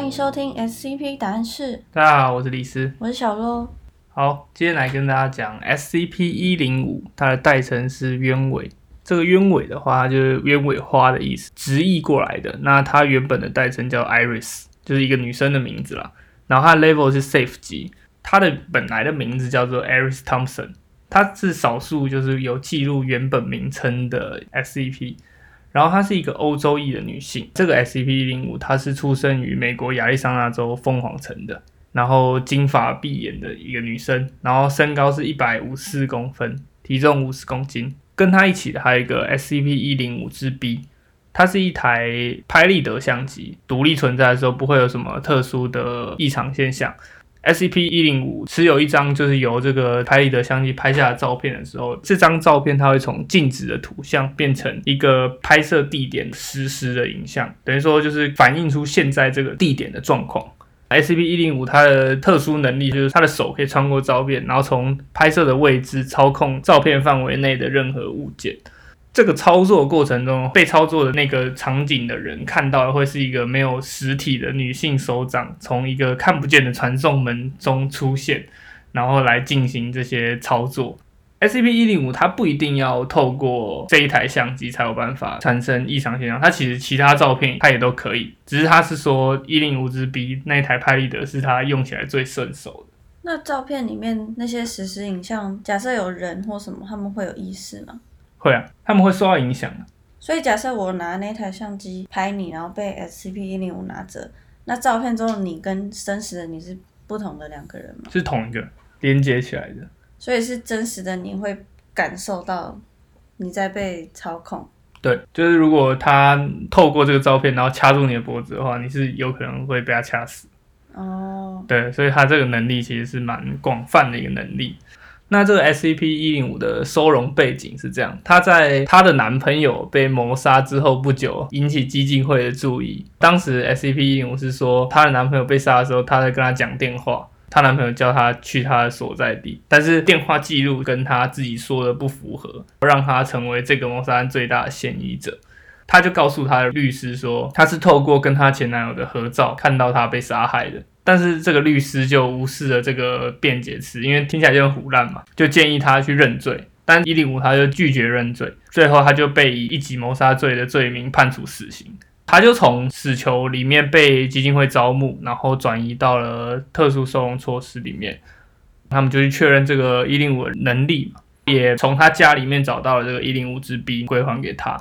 欢迎收听 SCP 答案室，大家好，我是李斯。我是小洛。好，今天来跟大家讲 SCP 一零五，它的代称是鸢尾。这个鸢尾的话，它就是鸢尾花的意思，直译过来的。那它原本的代称叫 Iris，就是一个女生的名字啦。然后它的 level 是 safe 级，它的本来的名字叫做 Iris Thompson，它是少数就是有记录原本名称的 SCP。然后她是一个欧洲裔的女性，这个 SCP 一零五，她是出生于美国亚利桑那州凤凰城的，然后金发碧眼的一个女生，然后身高是一百五四公分，体重五十公斤。跟她一起的还有一个 SCP 一零五之 B，它是一台拍立得相机，独立存在的时候不会有什么特殊的异常现象。SCP 一零五持有一张就是由这个拍立得相机拍下的照片的时候，这张照片它会从静止的图像变成一个拍摄地点实时的影像，等于说就是反映出现在这个地点的状况。SCP 一零五它的特殊能力就是它的手可以穿过照片，然后从拍摄的位置操控照片范围内的任何物件。这个操作过程中，被操作的那个场景的人看到的会是一个没有实体的女性手掌，从一个看不见的传送门中出现，然后来进行这些操作。SCP 一零五它不一定要透过这一台相机才有办法产生异常现象，它其实其他照片它也都可以，只是它是说一零五之 B 那一台拍立得是它用起来最顺手的。那照片里面那些实时影像，假设有人或什么，他们会有意识吗？会啊，他们会受到影响的。所以假设我拿那台相机拍你，然后被 SCP 一零五拿着，那照片中你跟真实的你是不同的两个人吗？是同一个连接起来的。所以是真实的你会感受到你在被操控。对，就是如果他透过这个照片，然后掐住你的脖子的话，你是有可能会被他掐死。哦，对，所以他这个能力其实是蛮广泛的一个能力。那这个 SCP 一零五的收容背景是这样：她在她的男朋友被谋杀之后不久，引起基金会的注意。当时 SCP 一零五是说，她的男朋友被杀的时候，她在跟他讲电话，她男朋友叫她去她的所在地，但是电话记录跟她自己说的不符合，让她成为这个谋杀案最大的嫌疑者。她就告诉她的律师说，她是透过跟她前男友的合照看到他被杀害的。但是这个律师就无视了这个辩解词，因为听起来就很胡乱嘛，就建议他去认罪。但一零五他就拒绝认罪，最后他就被以一级谋杀罪的罪名判处死刑。他就从死囚里面被基金会招募，然后转移到了特殊收容措施里面。他们就去确认这个一零五能力嘛，也从他家里面找到了这个一零五支笔归还给他。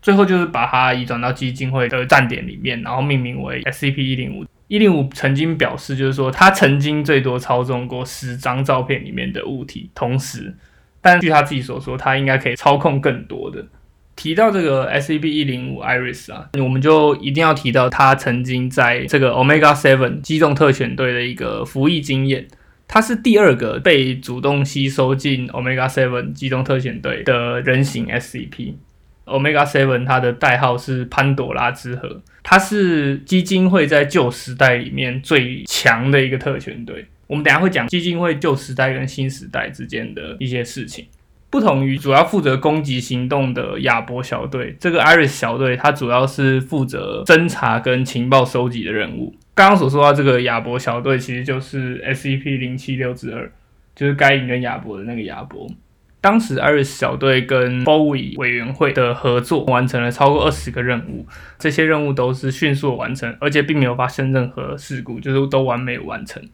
最后就是把它移转到基金会的站点里面，然后命名为 SCP 一零五。一零五曾经表示，就是说他曾经最多操纵过十张照片里面的物体同时，但据他自己所说，他应该可以操控更多的。提到这个 SCP 一零五 Iris 啊，我们就一定要提到他曾经在这个 Omega Seven 机动特遣队的一个服役经验。他是第二个被主动吸收进 Omega Seven 机动特遣队的人形 SCP。Omega Seven 它的代号是潘朵拉之盒，它是基金会在旧时代里面最强的一个特权队。我们等下会讲基金会旧时代跟新时代之间的一些事情。不同于主要负责攻击行动的亚伯小队，这个 Iris 小队它主要是负责侦查跟情报收集的任务。刚刚所说到这个亚伯小队，其实就是 SCP 零七六之二，就是该隐跟亚伯的那个亚伯。当时，Iris 小队跟 Bowie 委员会的合作完成了超过二十个任务，这些任务都是迅速完成，而且并没有发生任何事故，就是都完美完成。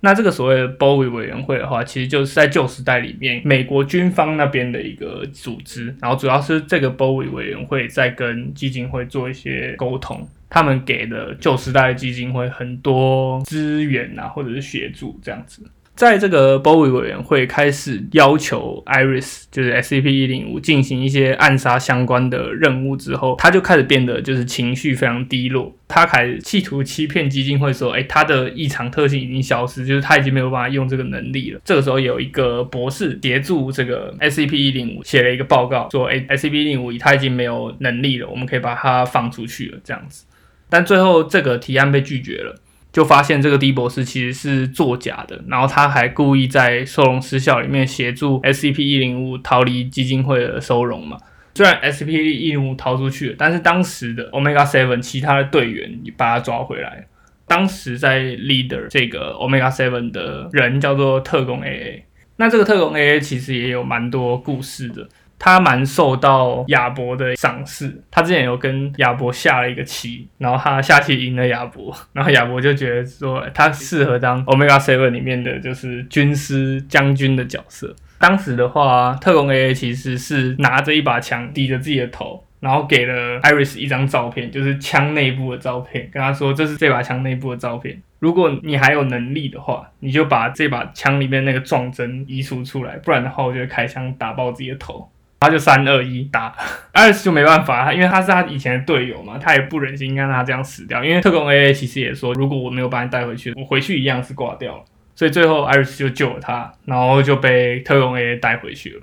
那这个所谓的 Bowie 委员会的话，其实就是在旧时代里面美国军方那边的一个组织，然后主要是这个 Bowie 委员会在跟基金会做一些沟通，他们给的旧时代基金会很多资源啊，或者是协助这样子。在这个 boy 委员会开始要求 Iris 就是 SCP 一零五进行一些暗杀相关的任务之后，他就开始变得就是情绪非常低落。他开始企图欺骗基金会说：“哎，他的异常特性已经消失，就是他已经没有办法用这个能力了。”这个时候有一个博士协助这个 SCP 一零五写了一个报告，说：“哎，SCP 一零五他已经没有能力了，我们可以把它放出去了。”这样子，但最后这个提案被拒绝了。就发现这个低博士其实是作假的，然后他还故意在收容失效里面协助 SCP 一零五逃离基金会的收容嘛。虽然 SCP 一零五逃出去了，但是当时的 Omega Seven 其他的队员也把他抓回来，当时在 leader 这个 Omega Seven 的人叫做特工 AA。那这个特工 AA 其实也有蛮多故事的。他蛮受到亚伯的赏识，他之前有跟亚伯下了一个棋，然后他下棋赢了亚伯，然后亚伯就觉得说他适合当 Omega Seven 里面的就是军师将军的角色。当时的话，特工 AA 其实是拿着一把枪抵着自己的头，然后给了 Iris 一张照片，就是枪内部的照片，跟他说这是这把枪内部的照片。如果你还有能力的话，你就把这把枪里面那个撞针移除出来，不然的话，我就会开枪打爆自己的头。他就三二一打，艾瑞斯就没办法，因为他是他以前的队友嘛，他也不忍心让他这样死掉。因为特工 AA 其实也说，如果我没有把你带回去，我回去一样是挂掉了。所以最后艾瑞斯就救了他，然后就被特工 AA 带回去了。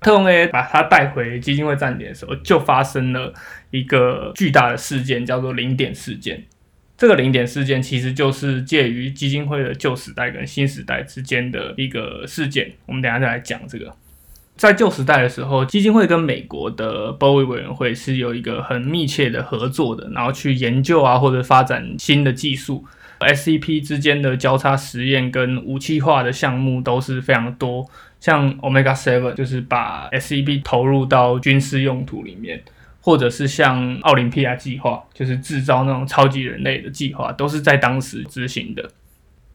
特工 AA 把他带回基金会站点的时候，就发生了一个巨大的事件，叫做零点事件。这个零点事件其实就是介于基金会的旧时代跟新时代之间的一个事件。我们等下再来讲这个。在旧时代的时候，基金会跟美国的 BOI 委员会是有一个很密切的合作的，然后去研究啊或者发展新的技术。SCP 之间的交叉实验跟武器化的项目都是非常多，像 Omega Seven 就是把 SCP 投入到军事用途里面，或者是像奥林匹亚计划，就是制造那种超级人类的计划，都是在当时执行的。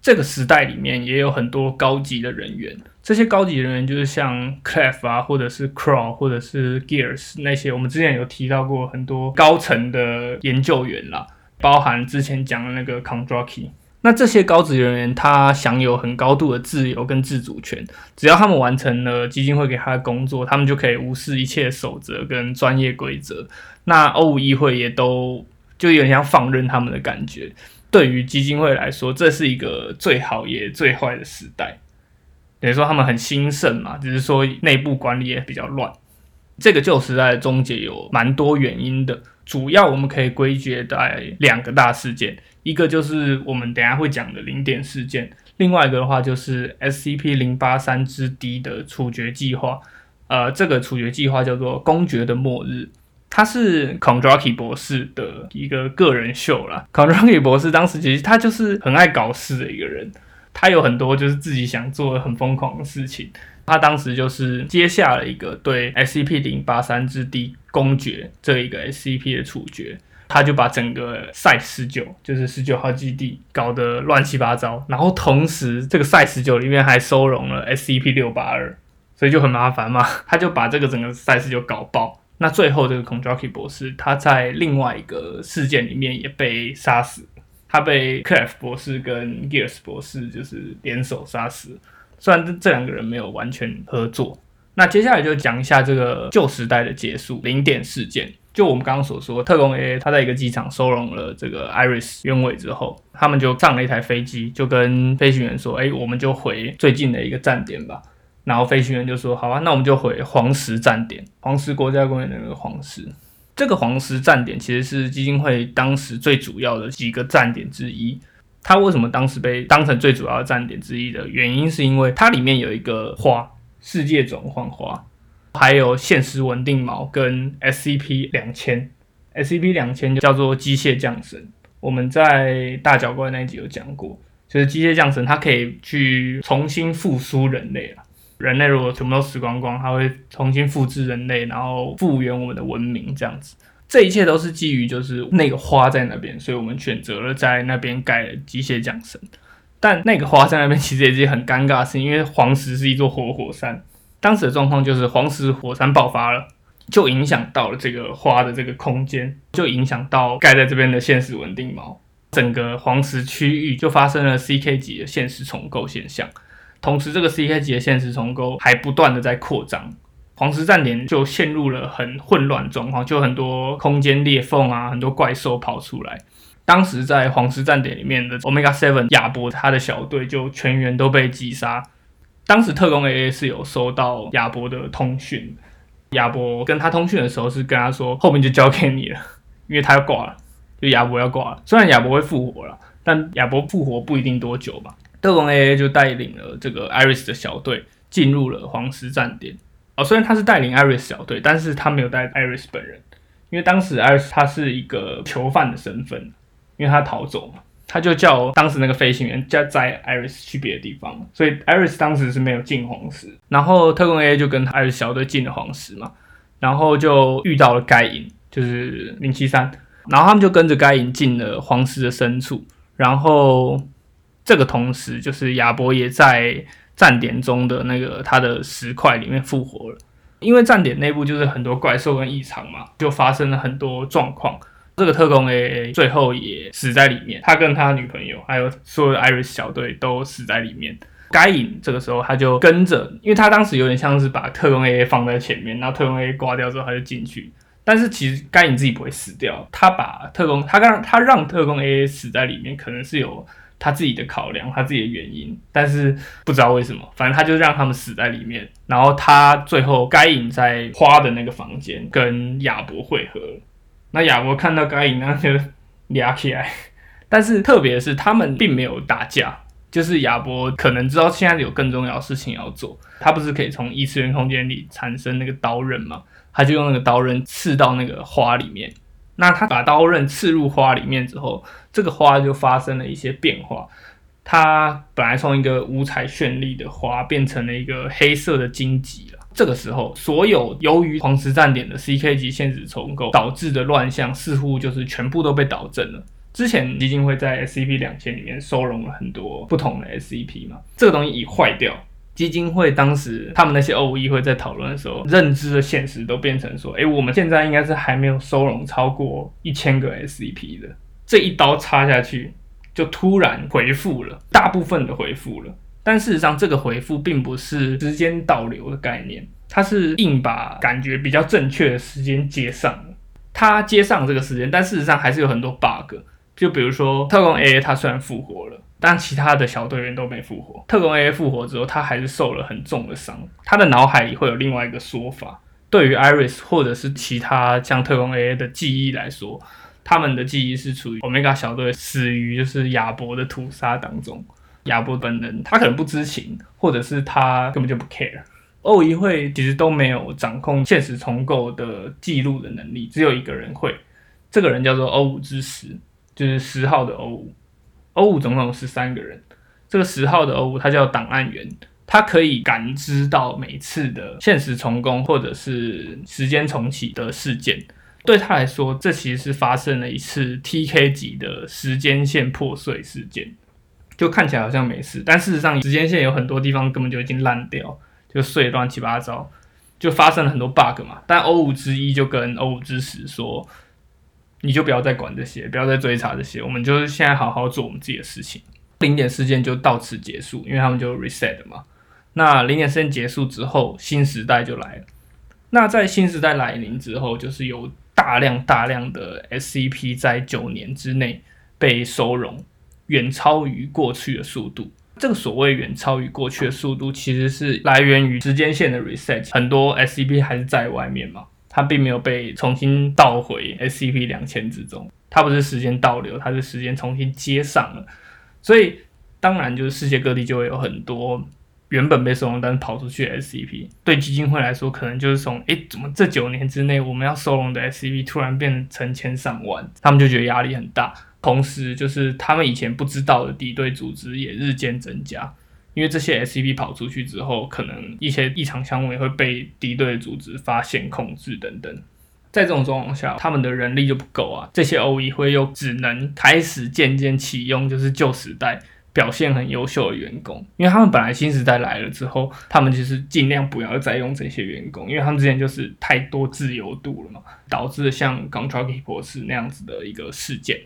这个时代里面也有很多高级的人员，这些高级人员就是像 Clef 啊，或者是 Crow，或者是 Gears 那些，我们之前有提到过很多高层的研究员啦，包含之前讲的那个 c o n d r a k i 那这些高级人员他享有很高度的自由跟自主权，只要他们完成了基金会给他的工作，他们就可以无视一切守则跟专业规则。那欧五议会也都就有点像放任他们的感觉。对于基金会来说，这是一个最好也最坏的时代。等于说他们很兴盛嘛，只是说内部管理也比较乱。这个旧时代的终结有蛮多原因的，主要我们可以归结在两个大事件，一个就是我们等下会讲的零点事件，另外一个的话就是 SCP 零八三之 D 的处决计划。呃，这个处决计划叫做公爵的末日。他是 c o n d r a k i 博士的一个个人秀啦。c o n d r a k i 博士当时其实他就是很爱搞事的一个人，他有很多就是自己想做的很疯狂的事情。他当时就是接下了一个对 SCP 零八三之 D 公爵这一个 SCP 的处决，他就把整个 Site 十九就是十九号基地搞得乱七八糟，然后同时这个 Site 十九里面还收容了 SCP 六八二，所以就很麻烦嘛，他就把这个整个 Site 十九搞爆。那最后，这个 c o n d r a k i 博士他在另外一个事件里面也被杀死，他被 Clef 博士跟 Gears 博士就是联手杀死。虽然这这两个人没有完全合作。那接下来就讲一下这个旧时代的结束，零点事件。就我们刚刚所说，特工 A 他在一个机场收容了这个 Iris 原委之后，他们就上了一台飞机，就跟飞行员说：“哎，我们就回最近的一个站点吧。”然后飞行员就说：“好啊，那我们就回黄石站点，黄石国家公园的那个黄石。这个黄石站点其实是基金会当时最主要的几个站点之一。它为什么当时被当成最主要的站点之一的原因，是因为它里面有一个花——世界转换花，还有现实稳定锚跟 SCP 两千。SCP 两千就叫做机械降神。我们在大脚怪那一集有讲过，就是机械降神，它可以去重新复苏人类了。”人类如果全部都死光光，它会重新复制人类，然后复原我们的文明，这样子。这一切都是基于就是那个花在那边，所以我们选择了在那边盖了机械降神。但那个花在那边其实也是很尴尬的事情，因为黄石是一座活火山。当时的状况就是黄石火山爆发了，就影响到了这个花的这个空间，就影响到盖在这边的现实稳定锚，整个黄石区域就发生了 CK 级的现实重构现象。同时，这个 C K 级的现实重构还不断的在扩张，黄石站点就陷入了很混乱状况，就很多空间裂缝啊，很多怪兽跑出来。当时在黄石站点里面的 Omega Seven 亚伯他的小队就全员都被击杀。当时特工 A A 是有收到亚伯的通讯，亚伯跟他通讯的时候是跟他说后面就交给你了，因为他要挂了，就亚伯要挂了。虽然亚伯会复活了，但亚伯复活不一定多久吧。特工 A A 就带领了这个 Iris 的小队进入了黄石站点。哦，虽然他是带领 Iris 小队，但是他没有带 Iris 本人，因为当时 Iris 他是一个囚犯的身份，因为他逃走嘛，他就叫当时那个飞行员叫载 Iris 去别的地方，所以 Iris 当时是没有进黄石，然后特工 A A 就跟 Iris 小队进了黄石嘛，然后就遇到了该隐，就是零七三，然后他们就跟着该隐进了黄石的深处，然后这个同时就是亚伯也在站点中的那个他的石块里面复活了，因为站点内部就是很多怪兽跟异常嘛，就发生了很多状况。这个特工 A A 最后也死在里面，他跟他女朋友还有所有的 Iris 小队都死在里面。该隐这个时候他就跟着，因为他当时有点像是把特工 A A 放在前面，然后特工 A A 挂掉之后他就进去。但是其实该隐自己不会死掉，他把特工他让他让特工 A A 死在里面，可能是有他自己的考量，他自己的原因，但是不知道为什么，反正他就让他们死在里面。然后他最后该隐在花的那个房间跟亚伯会合。那亚伯看到该隐，那就俩起来。但是特别是，他们并没有打架，就是亚伯可能知道现在有更重要的事情要做。他不是可以从异次元空间里产生那个刀刃吗？他就用那个刀刃刺到那个花里面。那他把刀刃刺入花里面之后，这个花就发生了一些变化。它本来从一个五彩绚丽的花，变成了一个黑色的荆棘了。这个时候，所有由于黄石站点的 CK 级限制重构导致的乱象，似乎就是全部都被导正了。之前基金会在 SCP 两千里面收容了很多不同的 SCP 嘛，这个东西已坏掉。基金会当时他们那些 O 五议会在讨论的时候，认知的现实都变成说：，诶，我们现在应该是还没有收容超过一千个 SCP 的。这一刀插下去，就突然回复了，大部分的回复了。但事实上，这个回复并不是时间倒流的概念，它是硬把感觉比较正确的时间接上了。它接上这个时间，但事实上还是有很多 bug。就比如说，特工 A 他虽然复活了，但其他的小队员都没复活。特工 A 复活之后，他还是受了很重的伤。他的脑海里会有另外一个说法：，对于 Iris 或者是其他像特工 A 的记忆来说，他们的记忆是处于 Omega 小队死于就是亚伯的屠杀当中。亚伯本人他可能不知情，或者是他根本就不 care。欧议会其实都没有掌控现实重构的记录的能力，只有一个人会，这个人叫做欧五之十，就是十号的欧五。欧五总共有十三个人，这个十号的欧五他叫档案员，他可以感知到每次的现实重构或者是时间重启的事件。对他来说，这其实是发生了一次 TK 级的时间线破碎事件。就看起来好像没事，但事实上时间线有很多地方根本就已经烂掉，就碎乱七八糟，就发生了很多 bug 嘛。但 O 五之一就跟 O 五之十说，你就不要再管这些，不要再追查这些，我们就是现在好好做我们自己的事情。零点事件就到此结束，因为他们就 reset 嘛。那零点事件结束之后，新时代就来了。那在新时代来临之后，就是有大量大量的 SCP 在九年之内被收容。远超于过去的速度。这个所谓远超于过去的速度，其实是来源于时间线的 reset。很多 SCP 还是在外面嘛，它并没有被重新倒回 SCP 两千之中。它不是时间倒流，它是时间重新接上了。所以当然就是世界各地就会有很多原本被收容但是跑出去的 SCP。对基金会来说，可能就是从诶，怎么这九年之内我们要收容的 SCP 突然变成千上万，他们就觉得压力很大。同时，就是他们以前不知道的敌对组织也日渐增加，因为这些 SCP 跑出去之后，可能一些异常项目也会被敌对组织发现、控制等等。在这种状况下，他们的人力就不够啊，这些 O E 会又只能开始渐渐启用，就是旧时代表现很优秀的员工，因为他们本来新时代来了之后，他们就是尽量不要再用这些员工，因为他们之前就是太多自由度了嘛，导致像 g o n t r a k i 博士那样子的一个事件。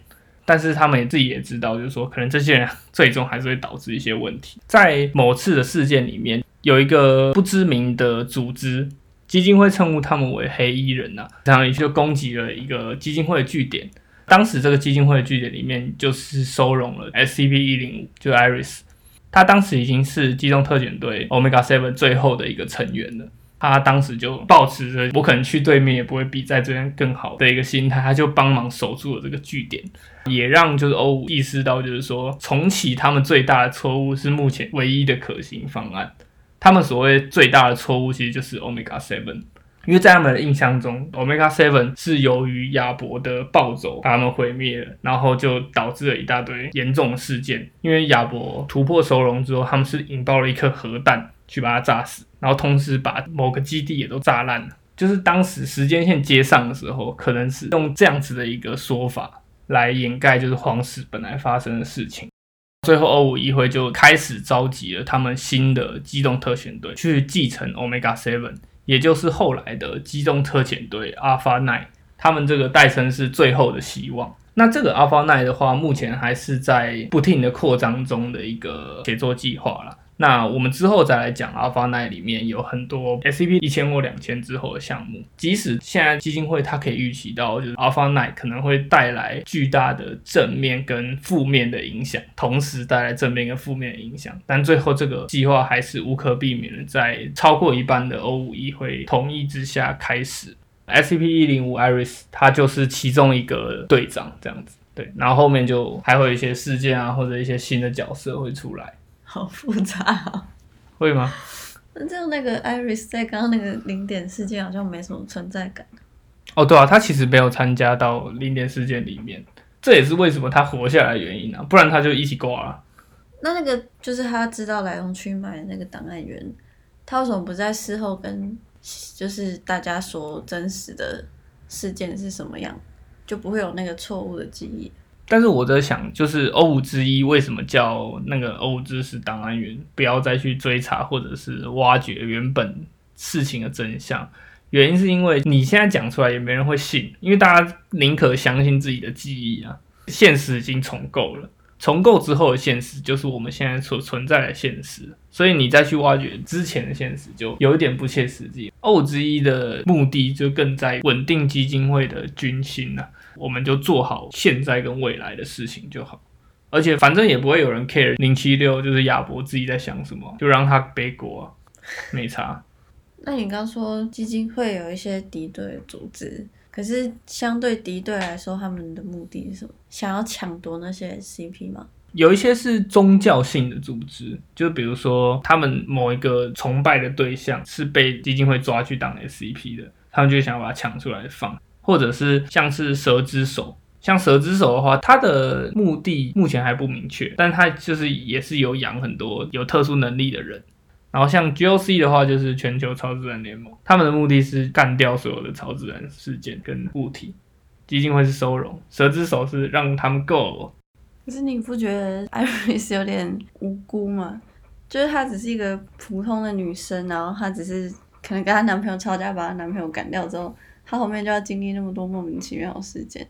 但是他们也自己也知道，就是说，可能这些人最终还是会导致一些问题。在某次的事件里面，有一个不知名的组织基金会称呼他们为黑衣人呐，然后就攻击了一个基金会的据点。当时这个基金会的据点里面就是收容了 SCP 一零五，就是 Iris，他当时已经是机动特遣队 Omega Seven 最后的一个成员了。他当时就保持着我可能去对面也不会比在这边更好的一个心态，他就帮忙守住了这个据点，也让就是欧五意识到，就是说重启他们最大的错误是目前唯一的可行方案。他们所谓最大的错误其实就是 Omega Seven，因为在他们的印象中，Omega Seven 是由于亚伯的暴走把他们毁灭了，然后就导致了一大堆严重的事件。因为亚伯突破收容之后，他们是引爆了一颗核弹去把它炸死，然后同时把某个基地也都炸烂了。就是当时时间线接上的时候，可能是用这样子的一个说法来掩盖，就是皇室本来发生的事情。最后，欧五议会就开始召集了他们新的机动特遣队去继承 Omega Seven。也就是后来的机动特遣队阿法奈他们这个代称是最后的希望。那这个阿法奈的话，目前还是在不停的扩张中的一个写作计划了。那我们之后再来讲 Alpha Nine 里面有很多 SCP 一千或两千之后的项目。即使现在基金会它可以预期到，就是 Alpha Nine 可能会带来巨大的正面跟负面的影响，同时带来正面跟负面的影响。但最后这个计划还是无可避免的在超过一半的欧五议会同意之下开始。SCP 一零五 Iris 它就是其中一个队长这样子，对。然后后面就还会有一些事件啊，或者一些新的角色会出来。好复杂啊！会吗？那这样那个 Iris 在刚刚那个零点事件好像没什么存在感。哦，对啊，他其实没有参加到零点事件里面，这也是为什么他活下来的原因啊，不然他就一起挂了。那那个就是他知道来龙去脉的那个档案员，他为什么不在事后跟就是大家说真实的事件是什么样，就不会有那个错误的记忆？但是我在想，就是欧五之一为什么叫那个欧五知识档案员，不要再去追查或者是挖掘原本事情的真相？原因是因为你现在讲出来也没人会信，因为大家宁可相信自己的记忆啊。现实已经重构了，重构之后的现实就是我们现在所存在的现实，所以你再去挖掘之前的现实，就有一点不切实际。欧之一的目的就更在稳定基金会的军心了。我们就做好现在跟未来的事情就好，而且反正也不会有人 care 零七六就是亚伯自己在想什么，就让他背锅，没差。那你刚说基金会有一些敌对组织，可是相对敌对来说，他们的目的是什么？想要抢夺那些 CP 吗？有一些是宗教性的组织，就比如说他们某一个崇拜的对象是被基金会抓去当 SCP 的，他们就想把它抢出来放。或者是像是蛇之手，像蛇之手的话，它的目的目前还不明确，但它就是也是有养很多有特殊能力的人。然后像 GOC 的话，就是全球超自然联盟，他们的目的是干掉所有的超自然事件跟物体。基金会是收容，蛇之手是让他们 go。可是你不觉得 Iris 有点无辜吗？就是她只是一个普通的女生，然后她只是可能跟她男朋友吵架，把她男朋友赶掉之后。他后面就要经历那么多莫名其妙的事件。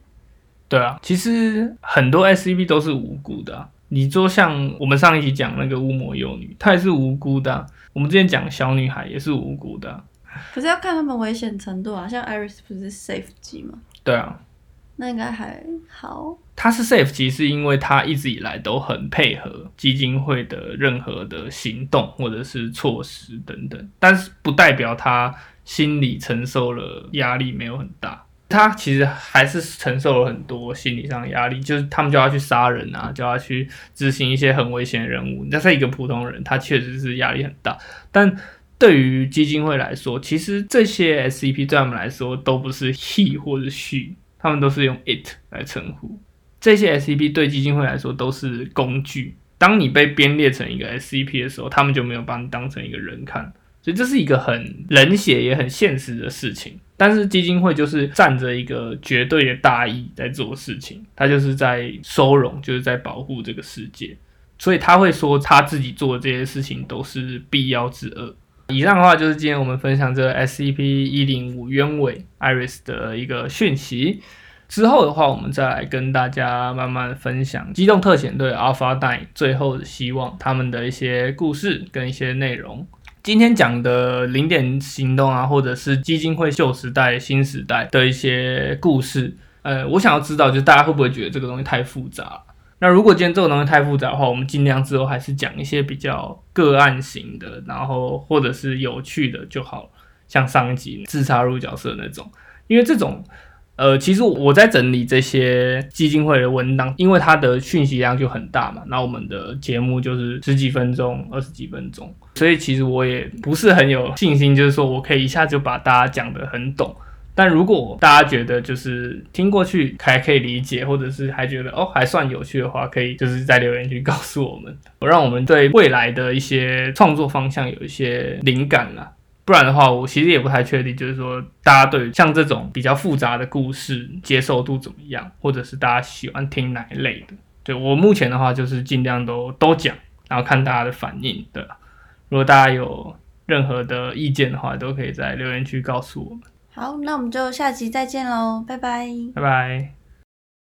对啊，其实很多 SCP 都是无辜的。你说像我们上一集讲那个巫魔幼女，她也是无辜的。我们之前讲小女孩也是无辜的。可是要看他们危险程度啊，像 Iris 不是 Safe 级吗？对啊，那应该还好。她是 Safe 级，是因为她一直以来都很配合基金会的任何的行动或者是措施等等，但是不代表他。心理承受了压力没有很大，他其实还是承受了很多心理上的压力，就是他们就要去杀人啊，就要去执行一些很危险的任务。那是一个普通人，他确实是压力很大。但对于基金会来说，其实这些 SCP 对他们来说都不是 he 或者 she，他们都是用 it 来称呼。这些 SCP 对基金会来说都是工具。当你被编列成一个 SCP 的时候，他们就没有把你当成一个人看。所以这是一个很冷血也很现实的事情，但是基金会就是站着一个绝对的大义在做事情，他就是在收容，就是在保护这个世界，所以他会说他自己做的这些事情都是必要之恶。以上的话就是今天我们分享这个 SCP 一零五鸢尾 Iris 的一个讯息，之后的话我们再来跟大家慢慢分享机动特遣队 Alpha Nine 最后的希望他们的一些故事跟一些内容。今天讲的零点行动啊，或者是基金会旧时代、新时代的一些故事，呃，我想要知道，就是大家会不会觉得这个东西太复杂？那如果今天这个东西太复杂的话，我们尽量之后还是讲一些比较个案型的，然后或者是有趣的就好，像上一集自杀入角色那种，因为这种呃，其实我在整理这些基金会的文档，因为它的讯息量就很大嘛。那我们的节目就是十几分钟、二十几分钟，所以其实我也不是很有信心，就是说我可以一下就把大家讲得很懂。但如果大家觉得就是听过去还可以理解，或者是还觉得哦还算有趣的话，可以就是在留言区告诉我们，让我们对未来的一些创作方向有一些灵感啦。不然的话，我其实也不太确定，就是说大家对像这种比较复杂的故事接受度怎么样，或者是大家喜欢听哪一类的。对我目前的话，就是尽量都都讲，然后看大家的反应。对，如果大家有任何的意见的话，都可以在留言区告诉我们。好，那我们就下集再见喽，拜拜，拜拜。